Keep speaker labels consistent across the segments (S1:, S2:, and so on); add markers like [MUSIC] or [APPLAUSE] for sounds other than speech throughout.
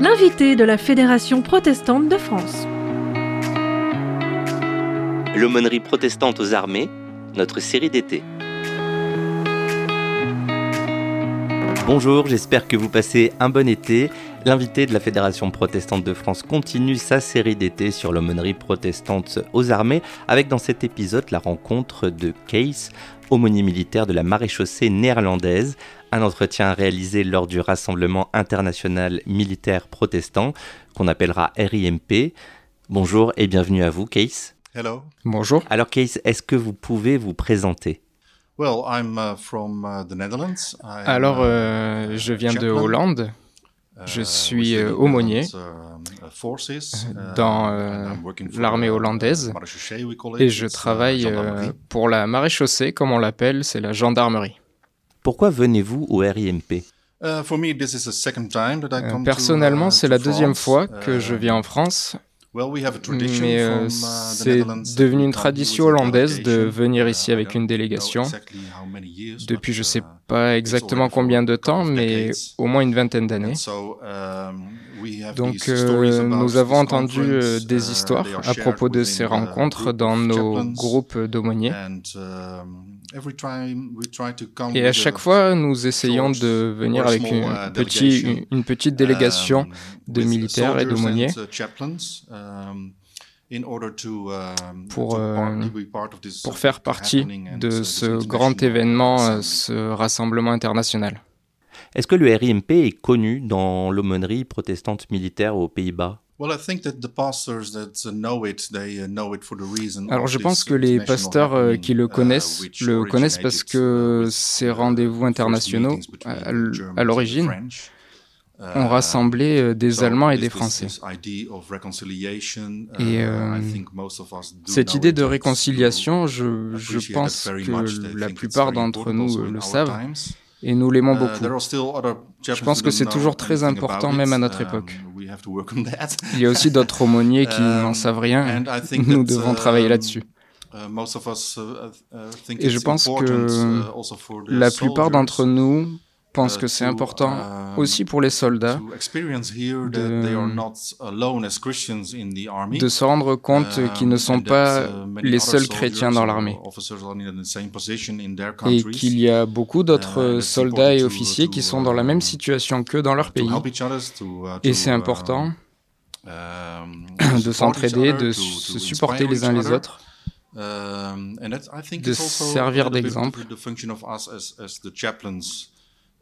S1: L'invité de la Fédération protestante de France.
S2: L'aumônerie protestante aux armées, notre série d'été. Bonjour, j'espère que vous passez un bon été. L'invité de la Fédération protestante de France continue sa série d'été sur l'aumônerie protestante aux armées, avec dans cet épisode la rencontre de Case, aumônier militaire de la maréchaussée néerlandaise, un entretien réalisé lors du Rassemblement international militaire protestant, qu'on appellera RIMP. Bonjour et bienvenue à vous, Case.
S3: Hello.
S4: Bonjour.
S2: Alors, Case, est-ce que vous pouvez vous présenter?
S3: Well, I'm uh, from uh, the Netherlands. I'm,
S4: Alors,
S3: uh,
S4: euh, je viens de Hollande.
S3: Uh,
S4: je suis,
S3: the
S4: euh, aumônier
S3: uh, uh,
S4: dans, euh,
S3: for,
S4: l'armée hollandaise. Et je
S3: uh,
S4: travaille euh,
S3: gendarmerie.
S4: pour la maréchaussée, comme on l'appelle, c'est la gendarmerie.
S2: Pourquoi venez-vous au RIMP
S3: Uh, for me, this is the second time that I
S4: Euh,
S3: come to,
S4: personnellement, c'est la deuxième fois que je viens en France, mais euh,
S3: uh,
S4: c'est devenu une tradition hollandaise de venir
S3: Uh,
S4: ici avec une délégation. Depuis, je sais
S3: uh,
S4: pas exactement combien de temps, mais au moins une vingtaine d'années. Donc, euh, nous avons entendu euh,
S3: conference,
S4: des
S3: uh,
S4: histoires à propos de ces
S3: the
S4: rencontres dans nos groupes d'aumôniers.
S3: Um,
S4: Et à chaque fois, nous essayons de venir avec une,
S3: uh,
S4: une- petite délégation
S3: um,
S4: de militaires et d'aumôniers
S3: uh, um,
S4: Pour, euh, pour faire partie de
S3: uh,
S4: ce grand événement, ce rassemblement international.
S2: Est-ce que le RIMP est connu dans l'aumônerie protestante militaire aux Pays-Bas?
S3: Well, I think that the pastors that uh, know it, they uh, know it for the reason
S4: Alors je pense que les pasteurs euh, qui le
S3: uh,
S4: connaissent le connaissent parce
S3: uh,
S4: que ces
S3: uh,
S4: rendez-vous internationaux à, l'origine
S3: French.
S4: ont
S3: Uh,
S4: rassemblé euh, des Allemands et des Français. Et,
S3: uh,
S4: euh, Cette idée de réconciliation, je, pense que la plupart d'entre nous le savent. Et nous l'aimons
S3: Uh,
S4: beaucoup.
S3: chaplains
S4: pense que c'est toujours très important, même à notre
S3: Um,
S4: époque. Il y a aussi d'autres aumôniers qui
S3: Um,
S4: n'en savent rien. Nous devons travailler
S3: um,
S4: là-dessus.
S3: Uh, uh,
S4: Et je pense que La plupart d'entre nous pensent
S3: uh,
S4: que c'est important
S3: um,
S4: aussi pour les soldats de- de se rendre compte
S3: Um,
S4: qu'ils ne sont pas
S3: uh,
S4: les seuls chrétiens dans l'armée. Et qu'il y a beaucoup d'autres
S3: Uh,
S4: euh, soldats et officiers qui sont dans la même
S3: um,
S4: situation qu'eux dans leur pays.
S3: uh,
S4: Et c'est important [COUGHS] de s'entraider, de se supporter les uns les autres.
S3: And that, I think
S4: de servir d'exemple.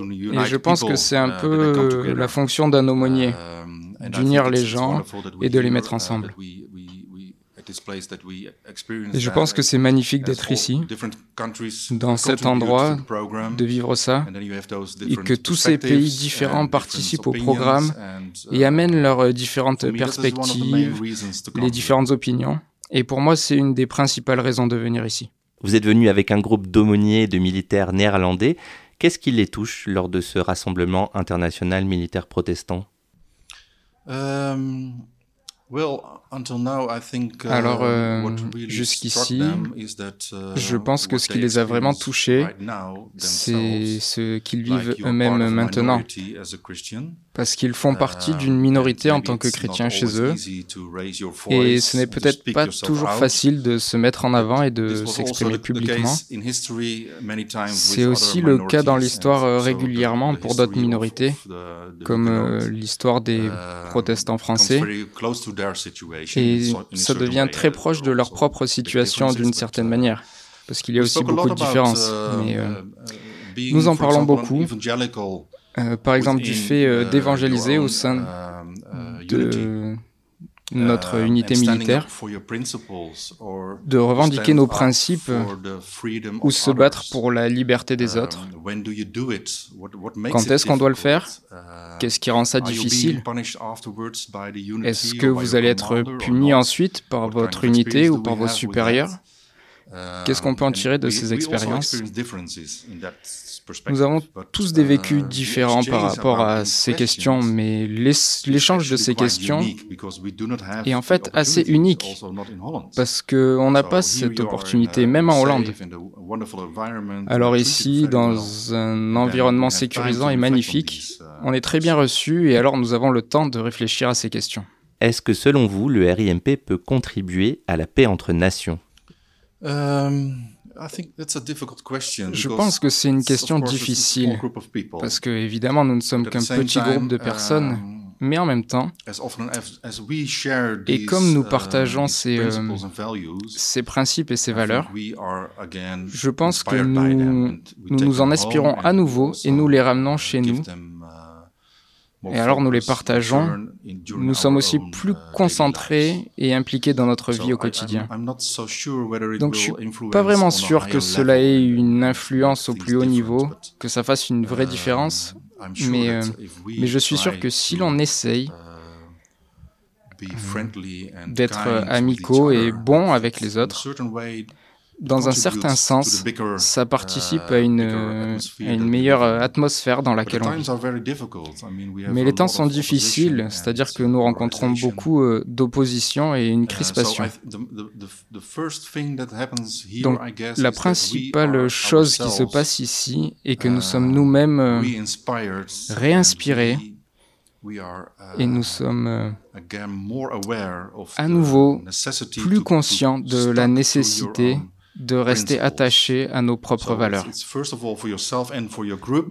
S4: Et je pense
S3: people,
S4: que c'est un
S3: uh,
S4: peu la fonction d'un aumônier.
S3: Um, and I
S4: d'unir
S3: think
S4: les gens et de les mettre
S3: uh,
S4: ensemble. Et je
S3: that
S4: pense que c'est magnifique d'être
S3: all
S4: ici,
S3: different countries
S4: dans cet endroit,
S3: to the program.
S4: de vivre ça, et
S3: different
S4: que tous ces pays
S3: perspectives
S4: différents participent au
S3: different
S4: programme
S3: opinions and,
S4: et
S3: uh,
S4: amènent leurs euh, différentes
S3: for me, that is one of the main
S4: perspectives,
S3: reasons to come
S4: les
S3: here.
S4: différentes opinions. Et pour moi, c'est une des principales raisons de venir ici.
S2: Vous êtes venu avec un groupe d'aumôniers et de militaires néerlandais. Qu'est-ce qui les touche lors de ce rassemblement international militaire protestant
S3: Um, well, until now, I think, uh,
S4: Alors, euh, jusqu'ici,
S3: uh,
S4: je pense que ce qui
S3: they
S4: les a vraiment touchés, C'est ce qu'ils vivent eux-mêmes maintenant, parce qu'ils font partie
S3: um,
S4: d'une minorité en tant que chrétiens chez eux. Et ce n'est peut-être pas toujours facile de se mettre en avant et de s'exprimer publiquement. C'est aussi le cas dans l'histoire euh, régulièrement pour d'autres minorités, comme euh, l'histoire des protestants français. Et ça devient très proche de leur propre situation d'une certaine
S3: uh,
S4: manière, parce qu'il y a aussi beaucoup de différences.
S3: uh,
S4: Mais, euh,
S3: uh,
S4: nous en parlons beaucoup. Euh, par exemple, du fait euh,
S3: uh,
S4: d'évangéliser au sein de notre unité militaire, de revendiquer nos principes ou se battre pour la liberté des
S3: Um,
S4: autres. Quand est-ce qu'on doit le faire?
S3: Uh,
S4: Qu'est-ce qui rend ça difficile? Est-ce que vous allez être puni ensuite par votre unité ou par vos supérieurs? Qu'est-ce qu'on peut en tirer de
S3: we-
S4: ces expériences Nous avons
S3: but,
S4: tous des vécus
S3: uh, the
S4: différents par
S3: exchange
S4: rapport à ces
S3: these
S4: questions, mais l'échange de ces
S3: quite
S4: questions
S3: unique because we do not have
S4: est en fait assez unique, parce qu'on n'a
S3: So
S4: pas
S3: here
S4: cette opportunité,
S3: a
S4: même en Hollande. Alors ici,
S3: very
S4: dans
S3: well.
S4: un
S3: And
S4: environnement
S3: we have time
S4: sécurisant
S3: to
S4: et
S3: reflect on
S4: magnifique,
S3: these, uh,
S4: on est très bien reçu et alors nous avons le temps de réfléchir à ces questions.
S2: Est-ce que selon vous, le RIMP peut contribuer à la paix entre nations?
S3: Um, I think that's a difficult question
S4: Je pense que c'est une question difficile, parce que évidemment nous ne sommes qu'un petit groupe de personnes,
S3: um,
S4: mais en même temps,
S3: as often as, as we share
S4: Et comme nous
S3: uh,
S4: partageons ces, euh,
S3: values,
S4: ces principes et ces valeurs,
S3: think we are again
S4: je pense que nous, nous nous en inspirons à nouveau et nous les ramenons chez nous. Et alors nous les partageons. Nous sommes aussi plus concentrés et impliqués dans notre vie au quotidien. Donc je
S3: will
S4: suis pas vraiment sûr que cela ait une influence au plus haut niveau, que ça fasse une vraie différence, mais, euh, mais je suis sûr que si l'on essaye d'être amicaux et bons avec les autres, dans un certain sens, ça participe
S3: uh,
S4: à une,
S3: bigger
S4: euh, à une meilleure atmosphère dans laquelle on vit. Mais les temps sont difficiles, c'est-à-dire que nous rencontrons beaucoup euh, d'opposition et une
S3: Uh,
S4: crispation. Donc, La principale chose qui se passe ici est que
S3: uh,
S4: nous sommes nous-mêmes euh, réinspirés
S3: uh,
S4: et nous sommes à nouveau plus conscients de la nécessité de rester attachés à nos propres valeurs.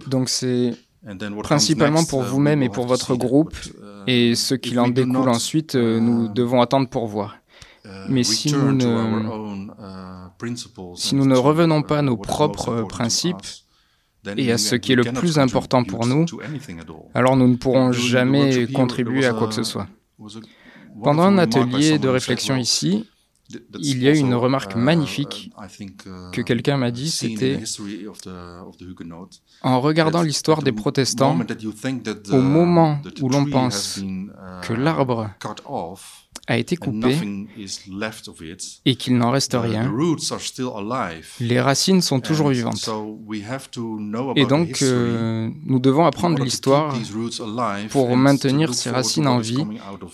S4: Donc c'est principalement pour
S3: uh,
S4: vous-même et pour votre groupe,
S3: uh,
S4: et ce qu'il en découle ensuite, euh, nous
S3: uh,
S4: devons attendre pour voir. Mais si nous ne- si nous ne revenons pas à nos propres principes et à ce qui est le plus important pour nous. Alors nous ne pourrons jamais contribuer à quoi que ce soit. Pendant un atelier de réflexion ici, il y a une remarque
S3: uh,
S4: magnifique
S3: uh,
S4: que quelqu'un m'a dit, c'était en regardant l'histoire des protestants, au moment où l'on pense
S3: been, uh,
S4: que l'arbre a été coupé et qu'il n'en reste rien, les racines sont toujours vivantes.
S3: so we have to know
S4: Et donc euh, nous devons apprendre l'histoire pour maintenir ces racines en vie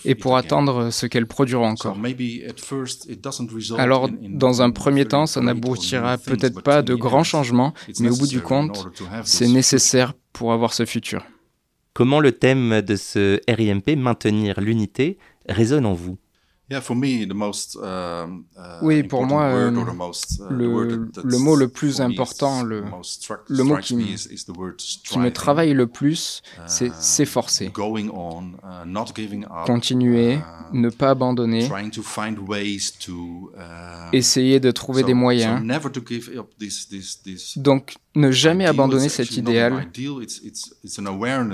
S4: et
S3: it
S4: pour attendre ce qu'elles produiront encore. Alors, dans un premier temps, ça n'aboutira peut-être pas
S3: in
S4: de grands changements, mais au bout du compte,
S3: order to have
S4: c'est nécessaire pour avoir ce futur.
S2: Comment le thème de ce RIMP, maintenir l'unité, résonne en vous?
S3: Yeah, for me, the most, um, uh,
S4: Oui, pour moi,
S3: word or the most, uh, the
S4: le- mot le plus important, le- mot qui
S3: me
S4: me-
S3: is- is the word
S4: qui me
S3: striving.
S4: travaille le plus, c'est
S3: Uh,
S4: s'efforcer,
S3: going on, uh,
S4: continuer, ne pas abandonner,
S3: trying to find ways to, uh,
S4: essayer de trouver
S3: so-
S4: des
S3: so
S4: moyens.
S3: never to give up this- this- this
S4: Donc, ne jamais abandonner cet idéal.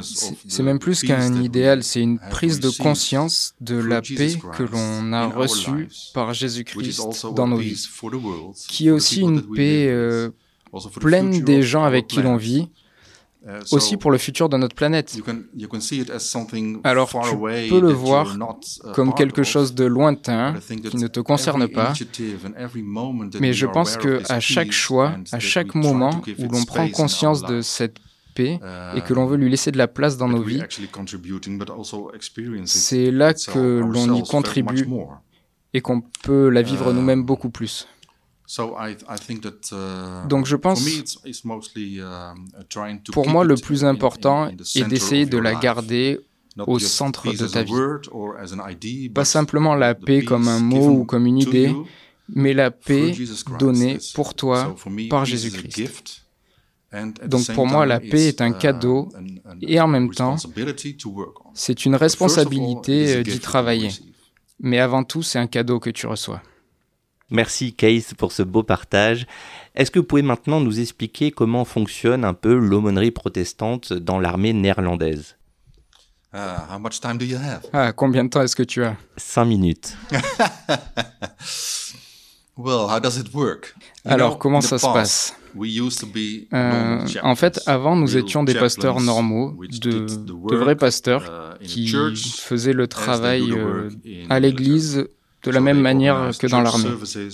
S4: C'est c'est même plus qu'un idéal, c'est une prise de conscience de la paix que l'on a
S3: in our
S4: reçue par Jésus-Christ dans
S3: a
S4: nos vies, qui est aussi une paix euh, pleine des gens avec qui l'on vit,
S3: Uh,
S4: aussi pour le futur de notre planète. Alors, tu peux le voir comme quelque chose de lointain qui ne te concerne pas, mais je pense que à chaque choix, à chaque moment où l'on prend conscience de cette paix
S3: uh,
S4: et que l'on veut lui laisser de la place dans nos vies, c'est là que l'on y contribue et qu'on peut la vivre
S3: Euh,
S4: nous-mêmes beaucoup plus.
S3: So I, I think that, uh,
S4: Donc je pense,
S3: trying to
S4: pour moi, le plus important est d'essayer
S3: of
S4: de la garder au centre de ta vie. Pas simplement la paix comme un mot ou comme une idée, mais la paix donnée pour toi par Jésus-Christ. Donc pour moi, la paix est un
S3: uh,
S4: cadeau et en même temps. C'est une responsabilité euh, d'y travailler. Mais avant tout, c'est un cadeau que tu reçois.
S2: Merci Case pour ce beau partage. Est-ce que vous pouvez maintenant nous expliquer comment fonctionne un peu l'aumônerie protestante dans l'armée néerlandaise?
S3: Uh, how much time do you have?
S4: Ah, combien de temps est-ce que tu as?
S2: Cinq minutes. [LAUGHS]
S3: Well, how does it work? You
S4: Alors,
S3: know,
S4: comment ça se
S3: past,
S4: passe?
S3: We used to be
S4: Euh, En fait, avant, nous étions des pasteurs normaux, de, vrais pasteurs
S3: uh,
S4: qui faisaient le travail euh, à l'église de la même manière que dans l'armée.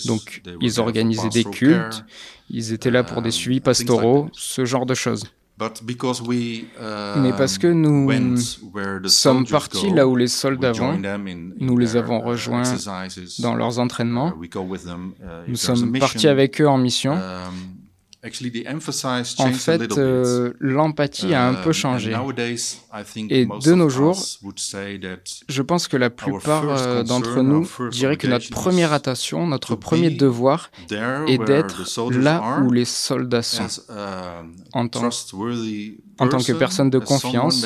S4: Donc, ils organisaient des cultes, ils étaient là pour des suivis pastoraux, ce genre de choses. Mais parce que nous sommes partis là où les soldats vont, nous les avons rejoints dans leurs entraînements, nous sommes partis avec eux en mission, en fait, euh, l'empathie a un peu changé. Et de nos jours, je pense que la plupart euh, d'entre nous diraient que notre première attention, notre premier devoir est d'être là où les soldats sont, en tant, en tant que personne de confiance,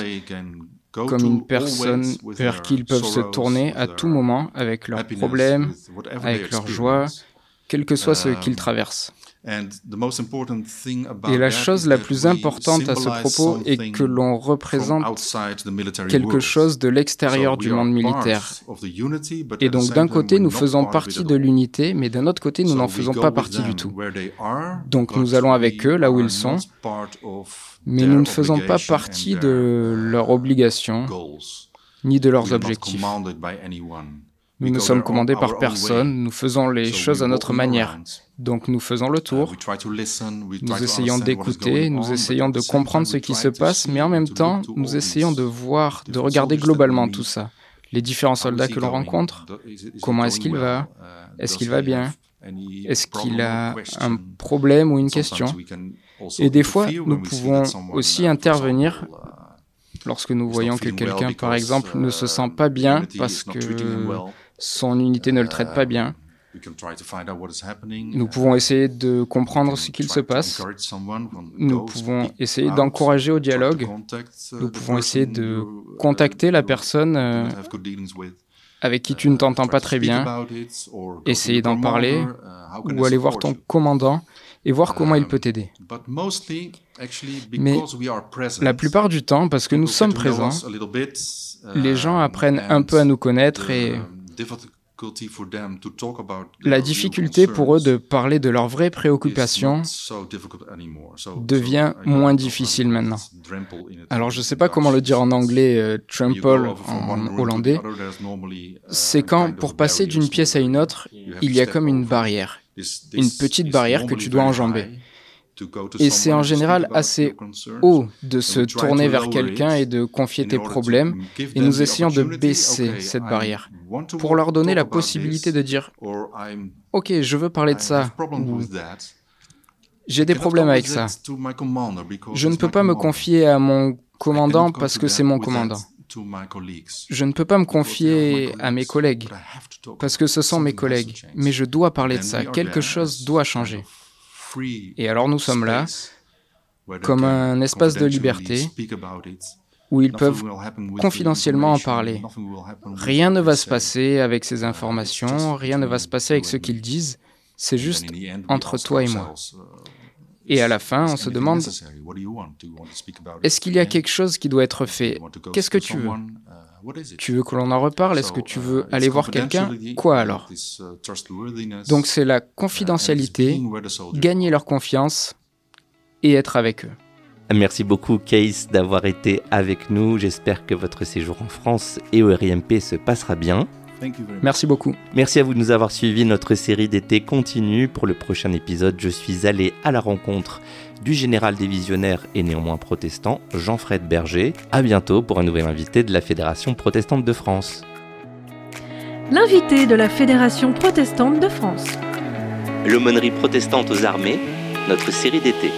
S4: comme une personne vers qui ils peuvent se tourner à tout moment avec leurs problèmes, avec leurs joies, quel que soit ce qu'ils traversent. Et la chose la plus importante à ce propos est que l'on représente quelque chose de l'extérieur du monde militaire. Et donc d'un côté, nous faisons partie de l'unité, mais d'un autre côté, nous n'en faisons pas partie du tout. Donc nous allons avec eux là où ils sont, mais nous ne faisons pas partie de leurs obligations ni de leurs objectifs. Nous ne sommes commandés par personne, nous faisons les choses à notre manière. Donc nous faisons le tour, nous essayons d'écouter, nous essayons de comprendre ce qui se passe, mais en même temps, nous essayons de voir, de regarder globalement tout ça. Les différents soldats que l'on rencontre, comment est-ce qu'il va? Est-ce qu'il va bien? Est-ce qu'il a un problème ou une question? Et des fois, nous pouvons aussi intervenir lorsque nous voyons que quelqu'un, par exemple, ne se sent pas bien parce que son unité ne le traite pas bien. Nous pouvons essayer de comprendre ce qu'il se passe. Nous pouvons essayer d'encourager au dialogue. Nous pouvons essayer de contacter la personne euh, avec qui tu ne t'entends pas très bien, essayer d'en parler, ou aller voir ton commandant et voir comment il peut t'aider. Mais la plupart du temps, parce que nous sommes présents, les gens apprennent un peu à nous connaître et la difficulté pour eux de parler de leurs vraies préoccupations devient moins difficile maintenant. Alors je ne sais pas comment le dire en anglais, euh, trample en hollandais. Uh, C'est quand, pour passer d'une pièce à une autre, il y a comme une barrière, une petite barrière que tu dois enjamber. Et c'est en général assez haut de se tourner vers quelqu'un et de confier tes problèmes, et nous essayons de baisser cette barrière pour leur donner la possibilité de dire Ok, je veux parler de ça. J'ai des problèmes avec ça. Je ne peux pas me confier à mon commandant parce que c'est mon commandant. Je ne peux pas me confier à mes collègues parce que ce sont mes collègues, mais je dois parler de ça. Quelque chose doit changer. Et alors nous sommes là, comme un espace de liberté, où ils peuvent confidentiellement en parler. Rien ne va se passer avec ces informations, rien ne va se passer avec ce qu'ils disent, c'est juste entre toi et moi. Et à la fin, on se demande, est-ce qu'il y a quelque chose qui doit être fait? Qu'est-ce que tu veux? tu veux que l'on en reparle? Est-ce que tu veux aller voir quelqu'un? Quoi alors? Donc c'est la confidentialité, gagner leur confiance et être avec eux.
S2: Merci beaucoup Case d'avoir été avec nous. J'espère que votre séjour en France et au RIMP se passera bien.
S4: Merci beaucoup.
S2: Merci à vous de nous avoir suivis. Notre série d'été continue. Pour le prochain épisode, je suis allé à la rencontre du général des visionnaires et néanmoins protestant, Jean-Fred Berger. À bientôt pour un nouvel invité de la Fédération protestante de France.
S1: L'invité de la Fédération protestante de France.
S2: L'aumônerie protestante aux armées, notre série d'été.